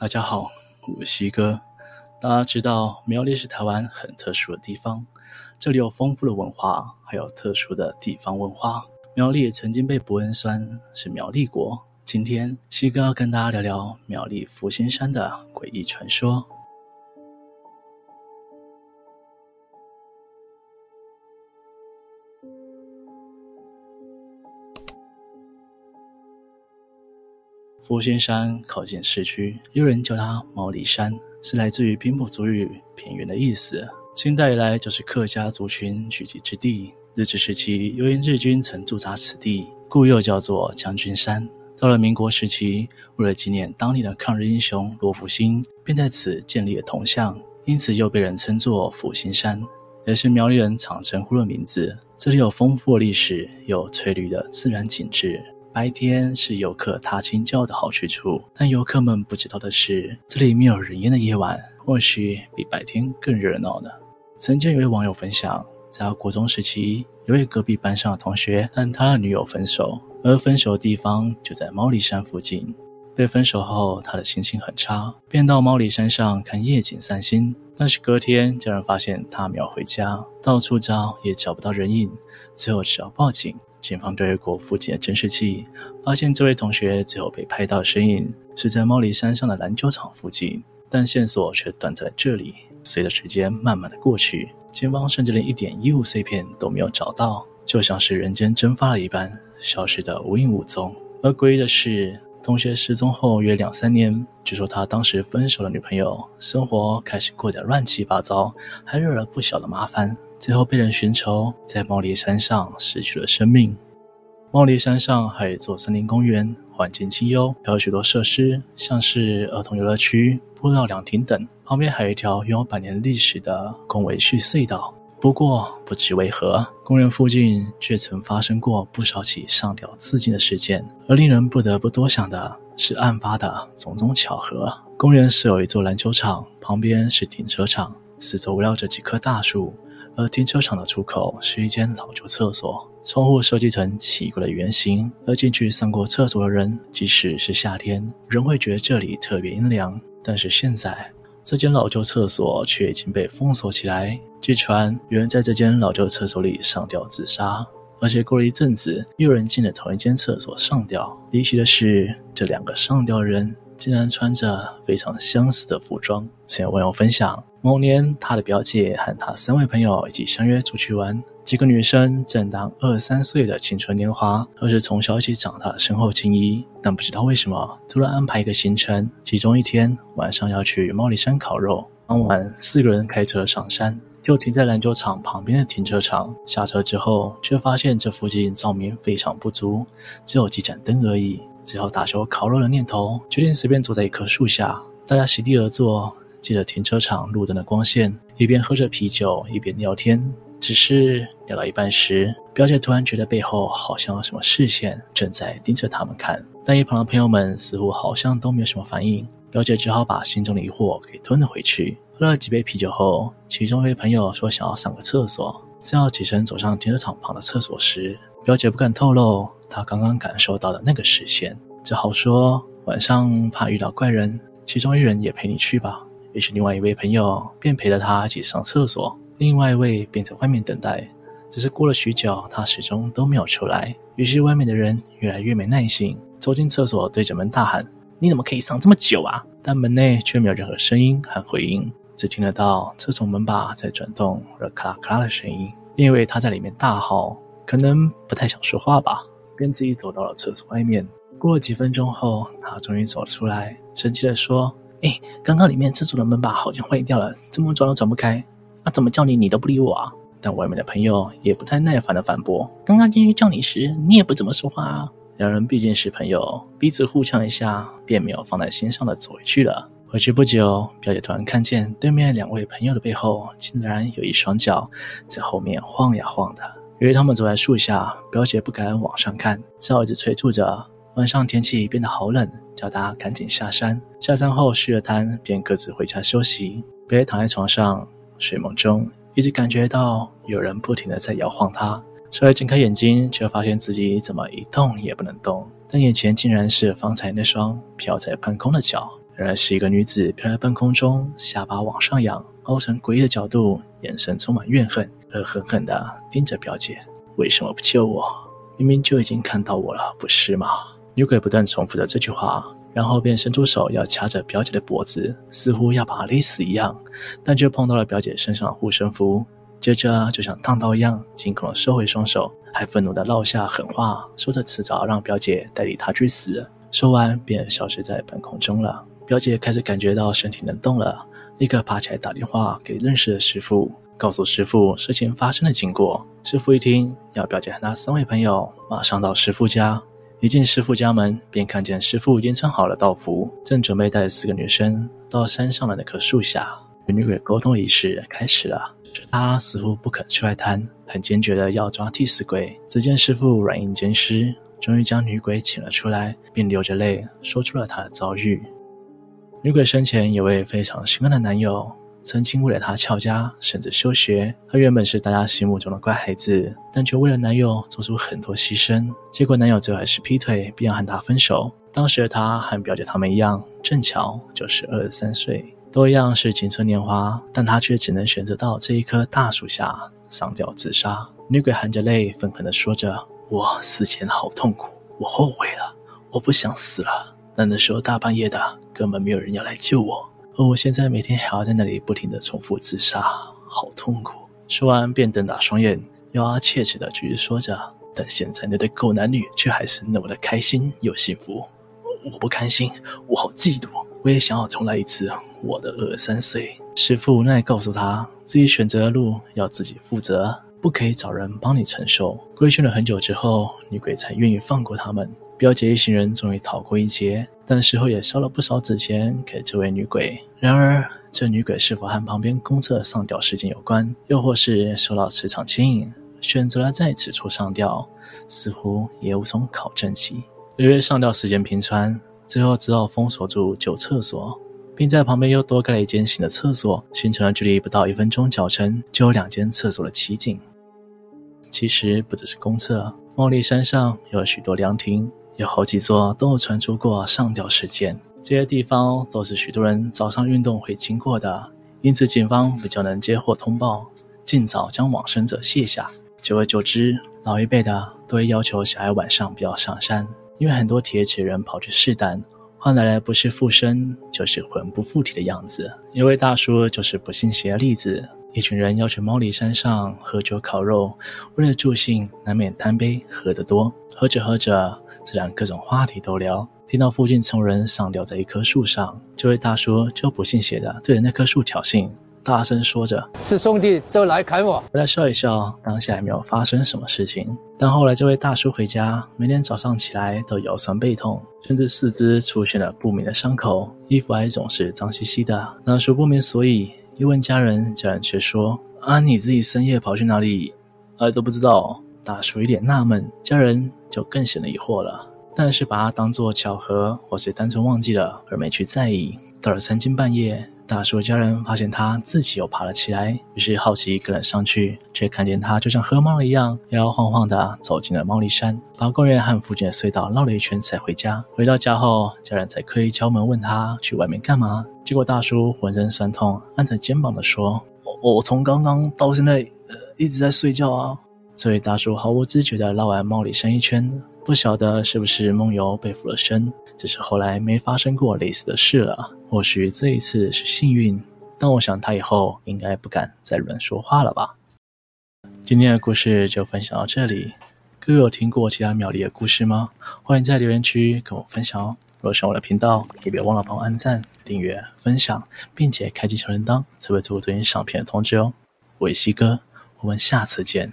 大家好，我是西哥。大家知道苗栗是台湾很特殊的地方，这里有丰富的文化，还有特殊的地方文化。苗栗也曾经被伯恩酸是苗栗国。今天西哥要跟大家聊聊苗栗福星山的诡异传说。福星山靠近市区，有人叫它毛里山，是来自于平埔族语“平原”的意思。清代以来就是客家族群聚集之地。日治时期，由于日军曾驻扎此地，故又叫做将军山。到了民国时期，为了纪念当年的抗日英雄罗福星，便在此建立了铜像，因此又被人称作福星山，也是苗栗人常称呼的名字。这里有丰富的历史，有翠绿的自然景致。白天是游客踏青郊的好去处，但游客们不知道的是，这里没有人烟的夜晚，或许比白天更热闹呢。曾经有位网友分享，在他国中时期，有位隔壁班上的同学和他的女友分手，而分手的地方就在猫里山附近。被分手后，他的心情很差，便到猫里山上看夜景散心。但是隔天，家人发现他没有回家，到处找也找不到人影，最后只好报警。警方对过附近的监视器，发现这位同学最后被拍到的身影是在猫里山上的篮球场附近，但线索却断在了这里。随着时间慢慢的过去，警方甚至连一点衣物碎片都没有找到，就像是人间蒸发了一般，消失得无影无踪。而诡异的是，同学失踪后约两三年，据说他当时分手的女朋友生活开始过得乱七八糟，还惹了不小的麻烦。最后被人寻仇，在毛里山上失去了生命。毛里山上还有一座森林公园，环境清幽，还有许多设施，像是儿童游乐区、步道凉亭等。旁边还有一条拥有百年历史的公维旭隧道。不过，不知为何，公园附近却曾发生过不少起上吊自尽的事件。而令人不得不多想的是，案发的种种巧合。公园设有一座篮球场，旁边是停车场，四周围绕着几棵大树。而停车场的出口是一间老旧厕所，窗户设计成奇怪的圆形，而进去上过厕所的人，即使是夏天，仍会觉得这里特别阴凉。但是现在，这间老旧厕所却已经被封锁起来。据传，有人在这间老旧厕所里上吊自杀，而且过了一阵子，又有人进了同一间厕所上吊。离奇的是，这两个上吊人。竟然穿着非常相似的服装。曾有网友分享，某年他的表姐和他三位朋友一起相约出去玩。几个女生正当二三岁的青春年华，都是从小一起长大的深厚情谊。但不知道为什么，突然安排一个行程，其中一天晚上要去猫里山烤肉。当晚四个人开车上山，就停在篮球场旁边的停车场。下车之后，却发现这附近照明非常不足，只有几盏灯而已。只好打消烤肉的念头，决定随便坐在一棵树下，大家席地而坐，借着停车场路灯的光线，一边喝着啤酒，一边聊天。只是聊到一半时，表姐突然觉得背后好像有什么视线正在盯着他们看，但一旁的朋友们似乎好像都没有什么反应。表姐只好把心中的疑惑给吞了回去。喝了几杯啤酒后，其中一位朋友说想要上个厕所，正要起身走上停车场旁的厕所时，表姐不敢透露她刚刚感受到的那个视线，只好说晚上怕遇到怪人，其中一人也陪你去吧。于是另外一位朋友便陪着他一起上厕所，另外一位便在外面等待。只是过了许久，他始终都没有出来。于是外面的人越来越没耐性，走进厕所对着门大喊：“你怎么可以上这么久啊？”但门内却没有任何声音和回应，只听得到厕所门把在转动而咔啦咔啦的声音。因为他在里面大吼。可能不太想说话吧，便自己走到了厕所外面。过了几分钟后，他终于走了出来，生气地说：“哎，刚刚里面厕所的门把好像坏掉了，怎么转都转不开。啊，怎么叫你你都不理我啊？”但外面的朋友也不太耐烦的反驳：“刚刚进去叫你时，你也不怎么说话啊。”两人毕竟是朋友，彼此互呛一下，便没有放在心上的走回去了。回去不久，表姐突然看见对面两位朋友的背后，竟然有一双脚在后面晃呀晃的。由于他们走在树下，表姐不敢往上看，只好一直催促着。晚上天气变得好冷，叫她赶紧下山。下山后续了摊，便各自回家休息。表姐躺在床上，睡梦中一直感觉到有人不停地在摇晃她。稍微睁开眼睛，却发现自己怎么一动也不能动。但眼前竟然是方才那双飘在半空的脚。原来是一个女子飘在半空中，下巴往上仰，凹成诡异的角度，眼神充满怨恨，恶狠狠地盯着表姐：“为什么不救我？明明就已经看到我了，不是吗？”女鬼不断重复着这句话，然后便伸出手要掐着表姐的脖子，似乎要把她勒死一样，但却碰到了表姐身上的护身符。接着就像烫刀一样，惊恐的收回双手，还愤怒的撂下狠话，说着迟早让表姐代替他去死。说完便消失在半空中了。表姐开始感觉到身体能动了，立刻爬起来打电话给认识的师傅，告诉师傅事情发生的经过。师傅一听，要表姐和他三位朋友马上到师傅家。一进师傅家门，便看见师傅已经穿好了道服，正准备带着四个女生到山上的那棵树下，与女鬼沟通仪式开始了。他似乎不肯去外滩，很坚决的要抓替死鬼。只见师傅软硬兼施，终于将女鬼请了出来，并流着泪说出了她的遭遇。女鬼生前有位非常心爱的男友，曾经为了她翘家，甚至休学。她原本是大家心目中的乖孩子，但却为了男友做出很多牺牲。结果男友最后还是劈腿，并要和她分手。当时的她和表姐他们一样，正巧就是二十三岁。都一样是青春年华，但他却只能选择到这一棵大树下上吊自杀。女鬼含着泪，愤恨地说着：“我死前好痛苦，我后悔了，我不想死了。但那时候大半夜的，根本没有人要来救我，而我现在每天还要在那里不停的重复自杀，好痛苦。”说完便瞪大双眼，咬牙切齿的继续说着：“但现在那对狗男女却还是那么的开心又幸福，我不甘心，我好嫉妒。”我也想要重来一次，我的二十三岁。师父无奈告诉他，自己选择的路要自己负责，不可以找人帮你承受。规劝了很久之后，女鬼才愿意放过他们。表姐一行人终于逃过一劫，但事后也烧了不少纸钱给这位女鬼。然而，这女鬼是否和旁边公厕上吊事件有关，又或是受到磁场牵引，选择了在此处上吊，似乎也无从考证起。由于上吊时间频传。最后只好封锁住旧厕所，并在旁边又多盖了一间新的厕所，形成了距离不到一分钟脚程就有两间厕所的奇景。其实不只是公厕，茂里山上有许多凉亭，有好几座都有传出过上吊事件。这些地方都是许多人早上运动会经过的，因此警方比较能接获通报，尽早将往生者卸下。久而久之，老一辈的都会要求小孩晚上不要上山。因为很多铁齿人跑去试胆，换来的不是附身，就是魂不附体的样子。一位大叔就是不信邪的例子。一群人要去猫里山上喝酒烤肉，为了助兴，难免贪杯喝得多。喝着喝着，自然各种话题都聊。听到附近从人上吊在一棵树上，这位大叔就不信邪的对着那棵树挑衅。大声说着：“是兄弟就来砍我！”我来笑一笑，当下也没有发生什么事情。但后来这位大叔回家，每天早上起来都腰酸背痛，甚至四肢出现了不明的伤口，衣服还总是脏兮兮的。大叔不明所以，一问家人，家人却说：“啊，你自己深夜跑去哪里？啊，都不知道。”大叔一脸纳闷，家人就更显得疑惑了，但是把它当作巧合，或是单纯忘记了而没去在意。到了三更半夜。大叔的家人发现他自己又爬了起来，于是好奇跟了上去，却看见他就像喝猫了一样，摇摇晃晃地走进了猫力山，把公园和附近的隧道绕了一圈才回家。回到家后，家人才刻意敲门问他去外面干嘛，结果大叔浑身酸痛，按着肩膀的说：“我我从刚刚到现在，呃，一直在睡觉啊。”这位大叔毫无知觉地绕完猫里山一圈，不晓得是不是梦游被附了身，只是后来没发生过类似的事了。或许这一次是幸运，但我想他以后应该不敢再乱说话了吧。今天的故事就分享到这里，各位有听过其他苗栗的故事吗？欢迎在留言区跟我分享哦。如果喜欢我的频道，也别忘了帮我按赞、订阅、分享，并且开启小铃铛，才会做我最新上片的通知哦。我是西哥，我们下次见。